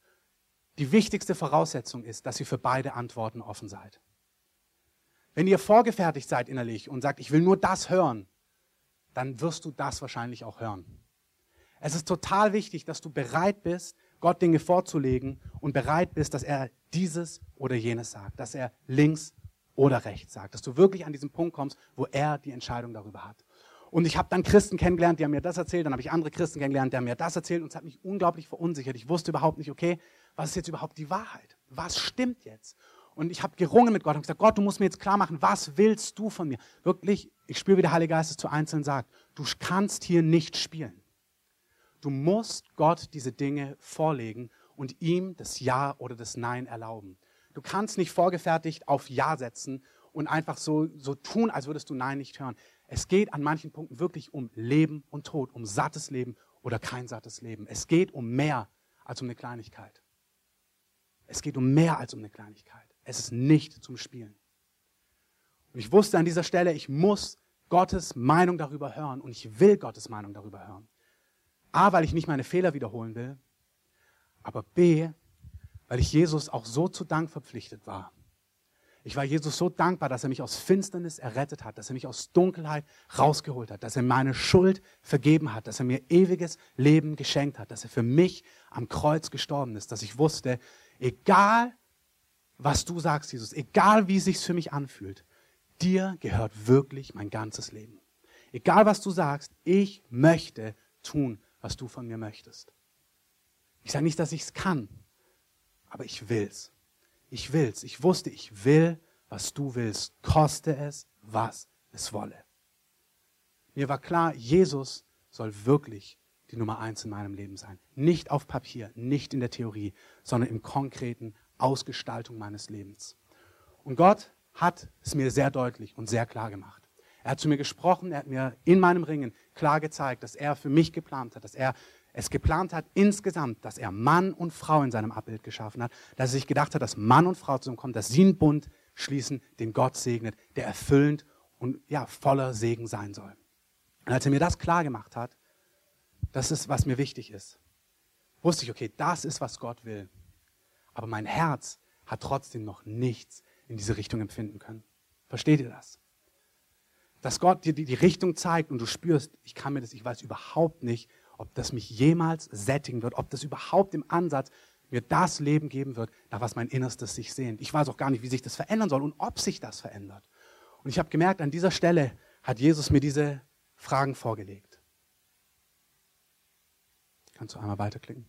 die wichtigste Voraussetzung ist, dass ihr für beide Antworten offen seid. Wenn ihr vorgefertigt seid innerlich und sagt, ich will nur das hören, dann wirst du das wahrscheinlich auch hören. Es ist total wichtig, dass du bereit bist, Gott Dinge vorzulegen und bereit bist, dass er dieses oder jenes sagt, dass er links oder rechts sagt, dass du wirklich an diesen Punkt kommst, wo er die Entscheidung darüber hat. Und ich habe dann Christen kennengelernt, die haben mir das erzählt, dann habe ich andere Christen kennengelernt, die haben mir das erzählt und es hat mich unglaublich verunsichert. Ich wusste überhaupt nicht, okay, was ist jetzt überhaupt die Wahrheit? Was stimmt jetzt? Und ich habe gerungen mit Gott und gesagt, Gott, du musst mir jetzt klar machen, was willst du von mir? Wirklich, ich spüre, wie der Heilige Geist es zu Einzelnen sagt. Du kannst hier nicht spielen. Du musst Gott diese Dinge vorlegen und ihm das Ja oder das Nein erlauben. Du kannst nicht vorgefertigt auf Ja setzen und einfach so, so tun, als würdest du Nein nicht hören. Es geht an manchen Punkten wirklich um Leben und Tod, um sattes Leben oder kein sattes Leben. Es geht um mehr als um eine Kleinigkeit. Es geht um mehr als um eine Kleinigkeit. Es ist nicht zum Spielen. Und ich wusste an dieser Stelle, ich muss Gottes Meinung darüber hören und ich will Gottes Meinung darüber hören. A, weil ich nicht meine Fehler wiederholen will, aber B, weil ich Jesus auch so zu Dank verpflichtet war, ich war Jesus so dankbar, dass er mich aus Finsternis errettet hat, dass er mich aus Dunkelheit rausgeholt hat, dass er meine Schuld vergeben hat, dass er mir ewiges Leben geschenkt hat, dass er für mich am Kreuz gestorben ist, dass ich wusste, egal was du sagst, Jesus, egal wie es sich für mich anfühlt, dir gehört wirklich mein ganzes Leben. Egal was du sagst, ich möchte tun, was du von mir möchtest. Ich sage nicht, dass ich es kann, aber ich will's. Ich will's. Ich wusste, ich will, was du willst, koste es, was es wolle. Mir war klar, Jesus soll wirklich die Nummer eins in meinem Leben sein. Nicht auf Papier, nicht in der Theorie, sondern im konkreten Ausgestaltung meines Lebens. Und Gott hat es mir sehr deutlich und sehr klar gemacht. Er hat zu mir gesprochen, er hat mir in meinem Ringen klar gezeigt, dass er für mich geplant hat, dass er es geplant hat insgesamt, dass er Mann und Frau in seinem Abbild geschaffen hat, dass er sich gedacht hat, dass Mann und Frau zusammenkommen, dass sie einen Bund schließen, den Gott segnet, der erfüllend und ja, voller Segen sein soll. Und als er mir das klar gemacht hat, das ist, was mir wichtig ist, wusste ich, okay, das ist, was Gott will. Aber mein Herz hat trotzdem noch nichts in diese Richtung empfinden können. Versteht ihr das? Dass Gott dir die, Richtung zeigt und du spürst, ich kann mir das, ich weiß überhaupt nicht, ob das mich jemals sättigen wird, ob das überhaupt im Ansatz mir das Leben geben wird, nach was mein Innerstes sich sehnt. Ich weiß auch gar nicht, wie sich das verändern soll und ob sich das verändert. Und ich habe gemerkt, an dieser Stelle hat Jesus mir diese Fragen vorgelegt. Kannst du einmal weiterklicken?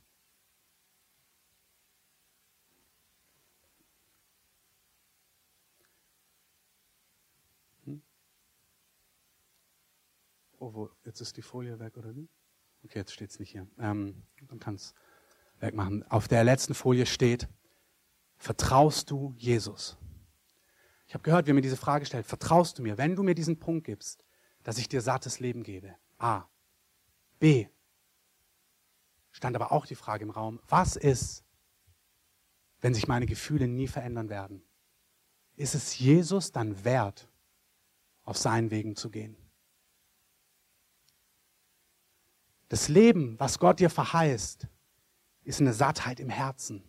Oh, wo, jetzt ist die Folie weg, oder wie? Okay, jetzt steht es nicht hier. Ähm, dann kannst wegmachen. Auf der letzten Folie steht, vertraust du Jesus? Ich habe gehört, wie mir diese Frage stellt, vertraust du mir, wenn du mir diesen Punkt gibst, dass ich dir sattes Leben gebe? A. B. Stand aber auch die Frage im Raum, was ist, wenn sich meine Gefühle nie verändern werden? Ist es Jesus dann wert, auf seinen Wegen zu gehen? Das Leben, was Gott dir verheißt, ist eine Sattheit im Herzen.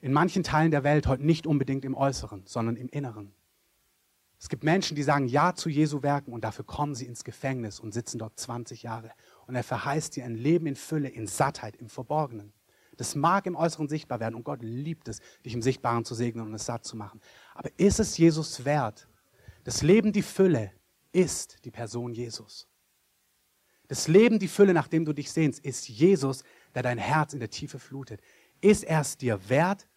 In manchen Teilen der Welt heute nicht unbedingt im Äußeren, sondern im Inneren. Es gibt Menschen, die sagen Ja zu Jesu Werken und dafür kommen sie ins Gefängnis und sitzen dort 20 Jahre. Und er verheißt dir ein Leben in Fülle, in Sattheit, im Verborgenen. Das mag im Äußeren sichtbar werden und Gott liebt es, dich im Sichtbaren zu segnen und es satt zu machen. Aber ist es Jesus wert? Das Leben, die Fülle, ist die Person Jesus. Das Leben, die Fülle, nach dem du dich sehnst, ist Jesus, der dein Herz in der Tiefe flutet. Ist er es dir wert,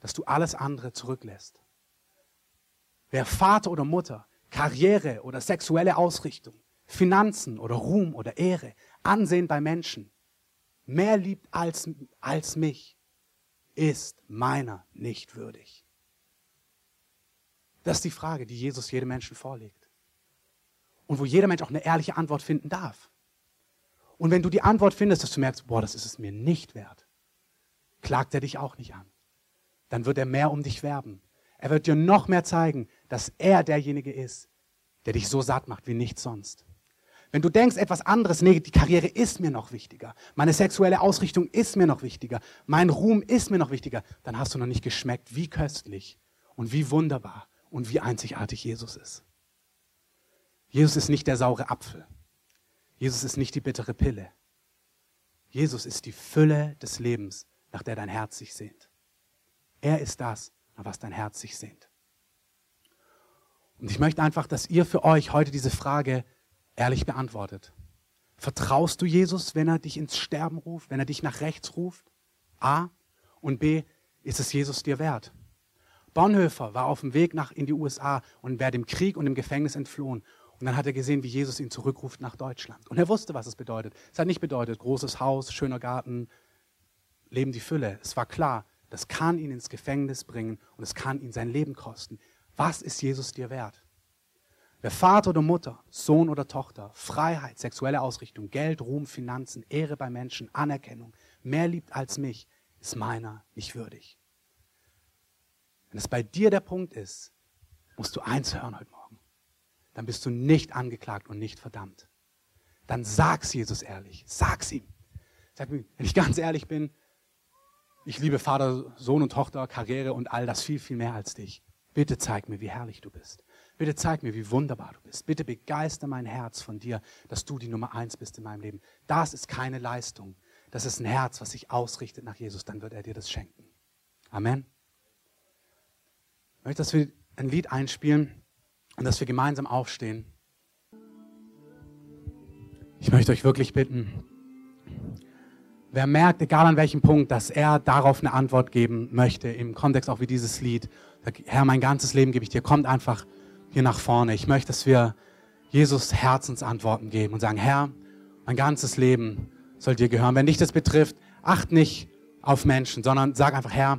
dass du alles andere zurücklässt? Wer Vater oder Mutter, Karriere oder sexuelle Ausrichtung, Finanzen oder Ruhm oder Ehre, Ansehen bei Menschen mehr liebt als, als mich, ist meiner nicht würdig. Das ist die Frage, die Jesus jedem Menschen vorlegt. Und wo jeder Mensch auch eine ehrliche Antwort finden darf. Und wenn du die Antwort findest, dass du merkst, boah, das ist es mir nicht wert, klagt er dich auch nicht an. Dann wird er mehr um dich werben. Er wird dir noch mehr zeigen, dass er derjenige ist, der dich so satt macht wie nichts sonst. Wenn du denkst, etwas anderes, nee, die Karriere ist mir noch wichtiger, meine sexuelle Ausrichtung ist mir noch wichtiger, mein Ruhm ist mir noch wichtiger, dann hast du noch nicht geschmeckt, wie köstlich und wie wunderbar und wie einzigartig Jesus ist. Jesus ist nicht der saure Apfel. Jesus ist nicht die bittere Pille. Jesus ist die Fülle des Lebens, nach der dein Herz sich sehnt. Er ist das, nach was dein Herz sich sehnt. Und ich möchte einfach, dass ihr für euch heute diese Frage ehrlich beantwortet. Vertraust du Jesus, wenn er dich ins Sterben ruft, wenn er dich nach rechts ruft? A. Und B. Ist es Jesus dir wert? Bonhoeffer war auf dem Weg nach in die USA und wäre dem Krieg und dem Gefängnis entflohen. Und dann hat er gesehen, wie Jesus ihn zurückruft nach Deutschland. Und er wusste, was es bedeutet. Es hat nicht bedeutet, großes Haus, schöner Garten, Leben die Fülle. Es war klar, das kann ihn ins Gefängnis bringen und es kann ihn sein Leben kosten. Was ist Jesus dir wert? Wer Vater oder Mutter, Sohn oder Tochter, Freiheit, sexuelle Ausrichtung, Geld, Ruhm, Finanzen, Ehre bei Menschen, Anerkennung mehr liebt als mich, ist meiner nicht würdig. Wenn es bei dir der Punkt ist, musst du eins hören heute Morgen. Dann bist du nicht angeklagt und nicht verdammt. Dann sag's Jesus ehrlich. Sag's ihm. Sag mir, wenn ich ganz ehrlich bin, ich liebe Vater, Sohn und Tochter, Karriere und all das viel, viel mehr als dich. Bitte zeig mir, wie herrlich du bist. Bitte zeig mir, wie wunderbar du bist. Bitte begeister mein Herz von dir, dass du die Nummer eins bist in meinem Leben. Das ist keine Leistung. Das ist ein Herz, was sich ausrichtet nach Jesus. Dann wird er dir das schenken. Amen. Ich möchte, dass wir ein Lied einspielen und dass wir gemeinsam aufstehen. Ich möchte euch wirklich bitten, wer merkt, egal an welchem Punkt, dass er darauf eine Antwort geben möchte, im Kontext auch wie dieses Lied, Herr, mein ganzes Leben gebe ich dir, kommt einfach hier nach vorne. Ich möchte, dass wir Jesus Herzensantworten geben und sagen, Herr, mein ganzes Leben soll dir gehören. Wenn dich das betrifft, acht nicht auf Menschen, sondern sag einfach, Herr,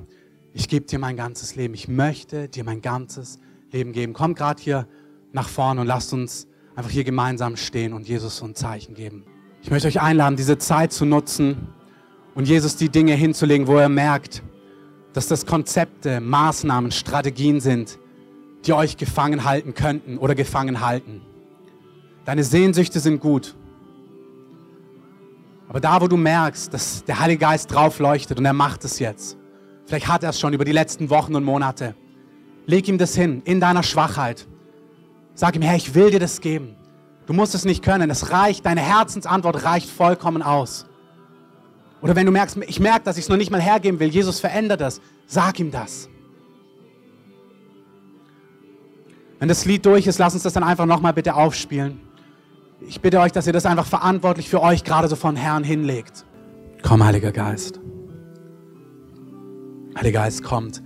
ich gebe dir mein ganzes Leben. Ich möchte dir mein ganzes Leben geben. Komm gerade hier nach vorne und lasst uns einfach hier gemeinsam stehen und Jesus so ein Zeichen geben. Ich möchte euch einladen, diese Zeit zu nutzen und Jesus die Dinge hinzulegen, wo er merkt, dass das Konzepte, Maßnahmen, Strategien sind, die euch gefangen halten könnten oder gefangen halten. Deine Sehnsüchte sind gut. Aber da, wo du merkst, dass der Heilige Geist drauf leuchtet und er macht es jetzt, vielleicht hat er es schon über die letzten Wochen und Monate, leg ihm das hin in deiner Schwachheit. Sag ihm, Herr, ich will dir das geben. Du musst es nicht können. Es reicht, deine Herzensantwort reicht vollkommen aus. Oder wenn du merkst, ich merke, dass ich es noch nicht mal hergeben will, Jesus verändert das, sag ihm das. Wenn das Lied durch ist, lass uns das dann einfach nochmal bitte aufspielen. Ich bitte euch, dass ihr das einfach verantwortlich für euch gerade so von Herrn hinlegt. Komm, Heiliger Geist. Heiliger Geist kommt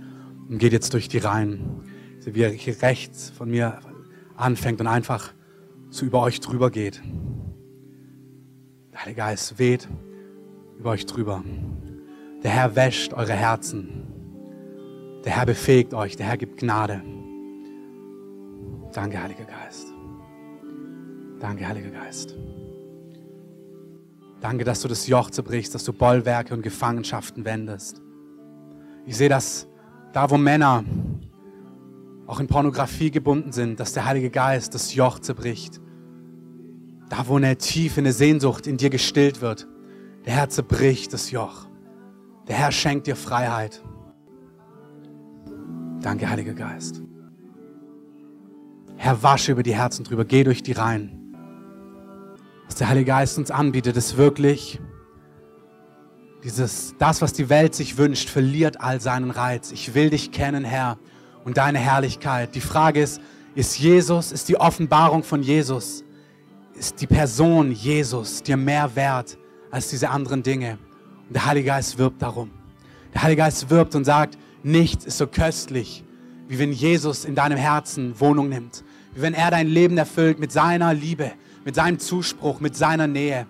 und geht jetzt durch die Reihen, wie er hier rechts von mir anfängt und einfach so über euch drüber geht. Der Heilige Geist weht über euch drüber. Der Herr wäscht eure Herzen. Der Herr befähigt euch. Der Herr gibt Gnade. Danke, Heiliger Geist. Danke, Heiliger Geist. Danke, dass du das Joch zerbrichst, dass du Bollwerke und Gefangenschaften wendest. Ich sehe, dass da, wo Männer auch in Pornografie gebunden sind, dass der Heilige Geist das Joch zerbricht. Da, wo eine tiefe, eine Sehnsucht in dir gestillt wird, der Herr zerbricht das Joch. Der Herr schenkt dir Freiheit. Danke, Heiliger Geist. Herr, wasche über die Herzen drüber, geh durch die Reihen. Was der Heilige Geist uns anbietet, ist wirklich dieses, das, was die Welt sich wünscht, verliert all seinen Reiz. Ich will dich kennen, Herr, und deine Herrlichkeit. Die Frage ist, ist Jesus, ist die Offenbarung von Jesus, ist die Person Jesus dir mehr wert als diese anderen Dinge? Und der Heilige Geist wirbt darum. Der Heilige Geist wirbt und sagt, nichts ist so köstlich, wie wenn Jesus in deinem Herzen Wohnung nimmt. Wie wenn er dein Leben erfüllt mit seiner Liebe, mit seinem Zuspruch, mit seiner Nähe.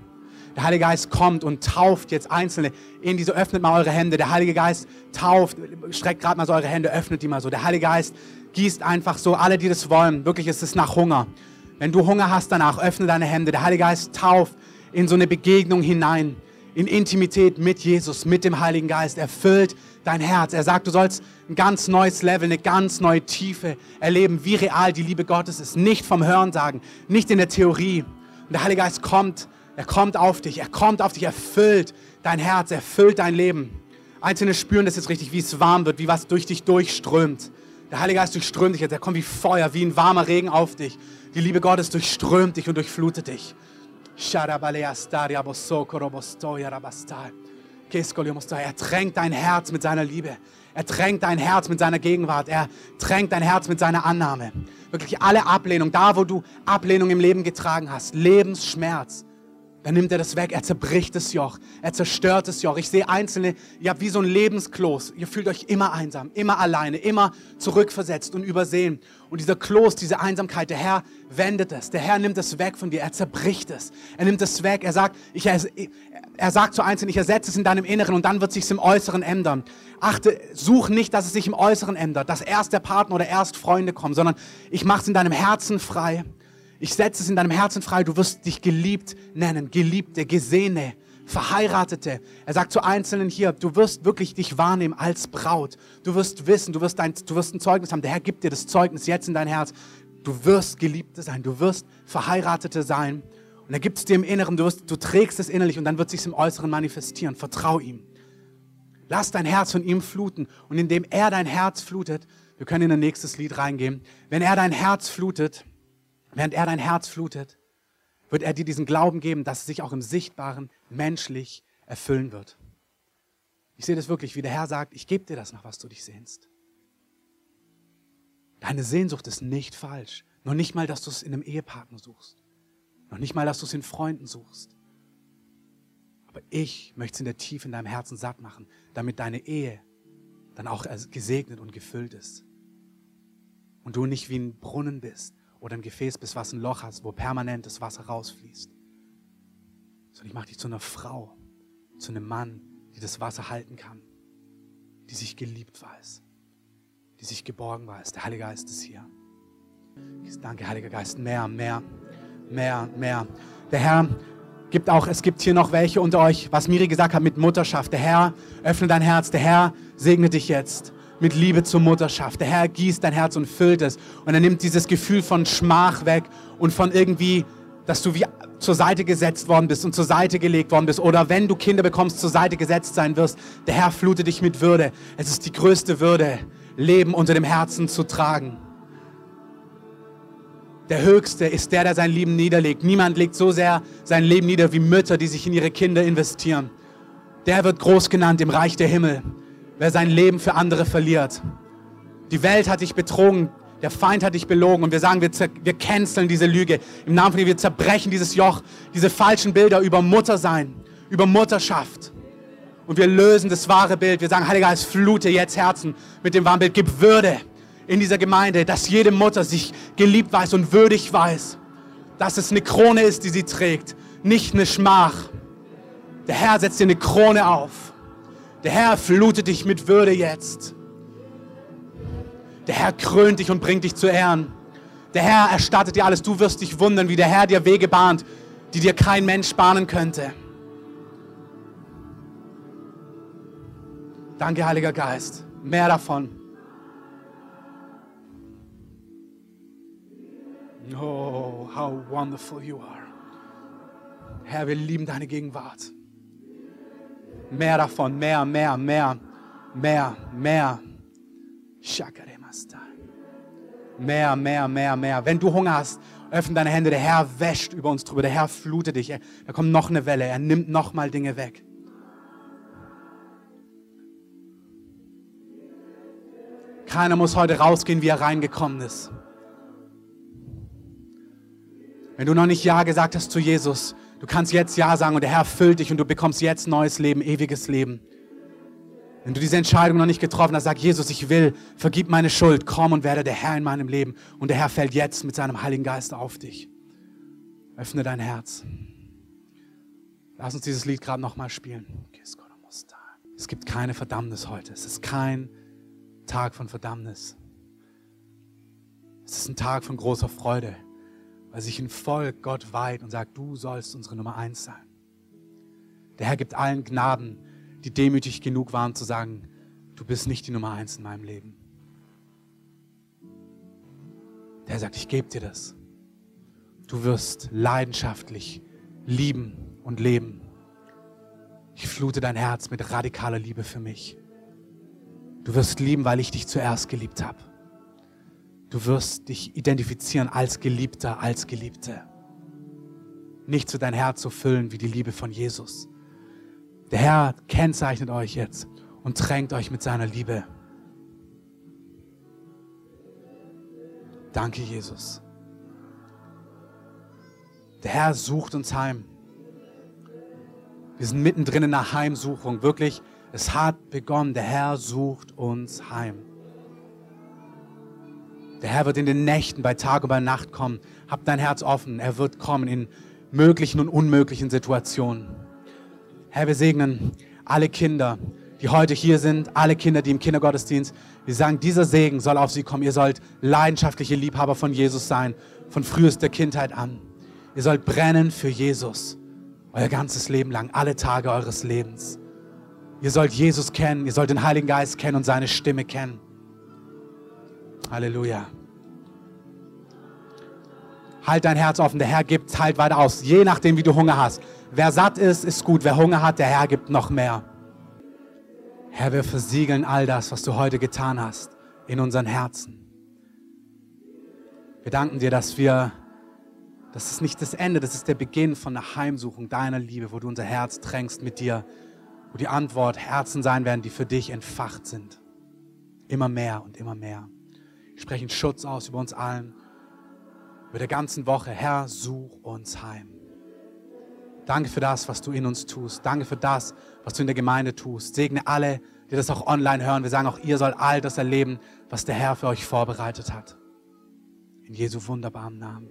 Der Heilige Geist kommt und tauft jetzt Einzelne in diese, öffnet mal eure Hände. Der Heilige Geist tauft, streckt gerade mal so eure Hände, öffnet die mal so. Der Heilige Geist gießt einfach so, alle, die das wollen, wirklich ist es nach Hunger. Wenn du Hunger hast danach, öffne deine Hände. Der Heilige Geist tauft in so eine Begegnung hinein, in Intimität mit Jesus, mit dem Heiligen Geist. Erfüllt dein Herz. Er sagt, du sollst ein ganz neues Level, eine ganz neue Tiefe erleben, wie real die Liebe Gottes ist. Nicht vom Hörensagen, nicht in der Theorie. Und der Heilige Geist kommt er kommt auf dich, er kommt auf dich, erfüllt dein Herz, erfüllt dein Leben. Einzelne spüren das jetzt richtig, wie es warm wird, wie was durch dich durchströmt. Der Heilige Geist durchströmt dich jetzt, er kommt wie Feuer, wie ein warmer Regen auf dich. Die Liebe Gottes durchströmt dich und durchflutet dich. Er tränkt dein Herz mit seiner Liebe. Er tränkt dein Herz mit seiner Gegenwart. Er tränkt dein Herz mit seiner Annahme. Wirklich alle Ablehnung, da wo du Ablehnung im Leben getragen hast, Lebensschmerz, dann nimmt er das weg, er zerbricht das Joch, er zerstört das Joch. Ich sehe Einzelne, ihr habt wie so ein Lebensklos. Ihr fühlt euch immer einsam, immer alleine, immer zurückversetzt und übersehen. Und dieser Kloß, diese Einsamkeit, der Herr wendet es. Der Herr nimmt es weg von dir, er zerbricht es. Er nimmt es weg, er sagt, ich, er sagt zu Einzelnen, ich ersetze es in deinem Inneren und dann wird sich im Äußeren ändern. Achte, such nicht, dass es sich im Äußeren ändert, dass erst der Partner oder erst Freunde kommen, sondern ich mache es in deinem Herzen frei. Ich setze es in deinem Herzen frei, du wirst dich geliebt nennen, geliebte, gesehene, verheiratete. Er sagt zu Einzelnen hier, du wirst wirklich dich wahrnehmen als Braut. Du wirst wissen, du wirst, dein, du wirst ein Zeugnis haben. Der Herr gibt dir das Zeugnis jetzt in dein Herz. Du wirst Geliebte sein, du wirst Verheiratete sein. Und er gibt es dir im Inneren, du, wirst, du trägst es innerlich und dann wird es sich im Äußeren manifestieren. Vertrau ihm. Lass dein Herz von ihm fluten. Und indem er dein Herz flutet, wir können in ein nächstes Lied reingehen, wenn er dein Herz flutet, Während er dein Herz flutet, wird er dir diesen Glauben geben, dass es sich auch im Sichtbaren menschlich erfüllen wird. Ich sehe das wirklich, wie der Herr sagt, ich gebe dir das, nach was du dich sehnst. Deine Sehnsucht ist nicht falsch. Noch nicht mal, dass du es in einem Ehepartner suchst. Noch nicht mal, dass du es in Freunden suchst. Aber ich möchte es in der Tiefe in deinem Herzen satt machen, damit deine Ehe dann auch gesegnet und gefüllt ist. Und du nicht wie ein Brunnen bist, oder ein Gefäß bist, was ein Loch hast, wo permanent das Wasser rausfließt. Sondern ich mache dich zu einer Frau, zu einem Mann, die das Wasser halten kann, die sich geliebt weiß, die sich geborgen weiß. Der Heilige Geist ist hier. Danke, Heiliger Geist. Mehr, mehr, mehr, mehr. Der Herr gibt auch, es gibt hier noch welche unter euch, was Miri gesagt hat mit Mutterschaft. Der Herr öffne dein Herz. Der Herr segne dich jetzt mit Liebe zur Mutterschaft. Der Herr gießt dein Herz und füllt es. Und er nimmt dieses Gefühl von Schmach weg und von irgendwie dass du wie zur Seite gesetzt worden bist und zur Seite gelegt worden bist. Oder wenn du Kinder bekommst, zur Seite gesetzt sein wirst. Der Herr flute dich mit Würde. Es ist die größte Würde, Leben unter dem Herzen zu tragen. Der Höchste ist der, der sein Leben niederlegt. Niemand legt so sehr sein Leben nieder wie Mütter, die sich in ihre Kinder investieren. Der wird groß genannt im Reich der Himmel, wer sein Leben für andere verliert. Die Welt hat dich betrogen, der Feind hat dich belogen und wir sagen, wir, wir canceln diese Lüge. Im Namen von dir, wir zerbrechen dieses Joch, diese falschen Bilder über Muttersein, über Mutterschaft. Und wir lösen das wahre Bild. Wir sagen, Heiliger Geist, flute jetzt Herzen mit dem wahren Bild. Gib Würde in dieser Gemeinde, dass jede Mutter sich geliebt weiß und würdig weiß. Dass es eine Krone ist, die sie trägt, nicht eine Schmach. Der Herr setzt dir eine Krone auf. Der Herr flutet dich mit Würde jetzt. Der Herr krönt dich und bringt dich zu Ehren. Der Herr erstattet dir alles. Du wirst dich wundern, wie der Herr dir Wege bahnt, die dir kein Mensch bahnen könnte. Danke, Heiliger Geist. Mehr davon. Oh, how wonderful you are. Herr, wir lieben deine Gegenwart. Mehr davon, mehr, mehr, mehr, mehr, mehr. Mehr, mehr, mehr, mehr. Wenn du Hunger hast, öffne deine Hände. Der Herr wäscht über uns drüber. Der Herr flutet dich. Da kommt noch eine Welle. Er nimmt noch mal Dinge weg. Keiner muss heute rausgehen, wie er reingekommen ist. Wenn du noch nicht Ja gesagt hast zu Jesus, du kannst jetzt Ja sagen und der Herr füllt dich und du bekommst jetzt neues Leben, ewiges Leben. Wenn du diese Entscheidung noch nicht getroffen hast, sag Jesus, ich will, vergib meine Schuld, komm und werde der Herr in meinem Leben. Und der Herr fällt jetzt mit seinem Heiligen Geist auf dich. Öffne dein Herz. Lass uns dieses Lied gerade nochmal spielen. Es gibt keine Verdammnis heute. Es ist kein Tag von Verdammnis. Es ist ein Tag von großer Freude, weil sich ein Volk Gott weiht und sagt, du sollst unsere Nummer eins sein. Der Herr gibt allen Gnaden, die demütig genug waren zu sagen, du bist nicht die Nummer eins in meinem Leben. Der sagt, ich gebe dir das. Du wirst leidenschaftlich lieben und leben. Ich flute dein Herz mit radikaler Liebe für mich. Du wirst lieben, weil ich dich zuerst geliebt habe. Du wirst dich identifizieren als Geliebter, als Geliebte. Nicht zu dein Herz so füllen wie die Liebe von Jesus. Der Herr kennzeichnet euch jetzt und tränkt euch mit seiner Liebe. Danke, Jesus. Der Herr sucht uns heim. Wir sind mittendrin in einer Heimsuchung. Wirklich, es hat begonnen. Der Herr sucht uns heim. Der Herr wird in den Nächten bei Tag und bei Nacht kommen. Hab dein Herz offen. Er wird kommen in möglichen und unmöglichen Situationen. Herr, wir segnen alle Kinder, die heute hier sind, alle Kinder, die im Kindergottesdienst, wir sagen, dieser Segen soll auf sie kommen. Ihr sollt leidenschaftliche Liebhaber von Jesus sein, von frühester Kindheit an. Ihr sollt brennen für Jesus, euer ganzes Leben lang, alle Tage eures Lebens. Ihr sollt Jesus kennen, ihr sollt den Heiligen Geist kennen und seine Stimme kennen. Halleluja. Halt dein Herz offen, der Herr gibt, halt weiter aus, je nachdem, wie du Hunger hast. Wer satt ist, ist gut. Wer Hunger hat, der Herr gibt noch mehr. Herr, wir versiegeln all das, was du heute getan hast, in unseren Herzen. Wir danken dir, dass wir, das ist nicht das Ende, das ist der Beginn von der Heimsuchung deiner Liebe, wo du unser Herz drängst mit dir, wo die Antwort Herzen sein werden, die für dich entfacht sind. Immer mehr und immer mehr. Ich spreche Schutz aus über uns allen, über der ganzen Woche. Herr, such uns heim. Danke für das, was du in uns tust. Danke für das, was du in der Gemeinde tust. Segne alle, die das auch online hören. Wir sagen auch, ihr sollt all das erleben, was der Herr für euch vorbereitet hat. In Jesu wunderbaren Namen.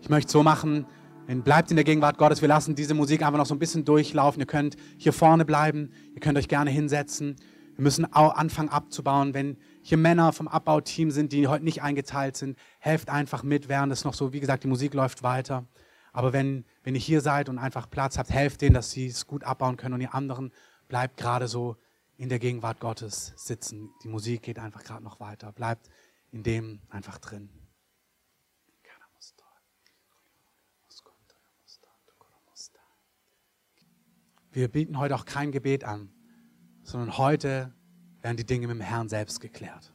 Ich möchte so machen, bleibt in der Gegenwart Gottes. Wir lassen diese Musik einfach noch so ein bisschen durchlaufen. Ihr könnt hier vorne bleiben. Ihr könnt euch gerne hinsetzen müssen auch anfangen abzubauen. Wenn hier Männer vom Abbauteam sind, die heute nicht eingeteilt sind, helft einfach mit, während es noch so, wie gesagt, die Musik läuft weiter. Aber wenn, wenn ihr hier seid und einfach Platz habt, helft denen, dass sie es gut abbauen können und ihr anderen bleibt gerade so in der Gegenwart Gottes sitzen. Die Musik geht einfach gerade noch weiter. Bleibt in dem einfach drin. Wir bieten heute auch kein Gebet an sondern heute werden die Dinge mit dem Herrn selbst geklärt.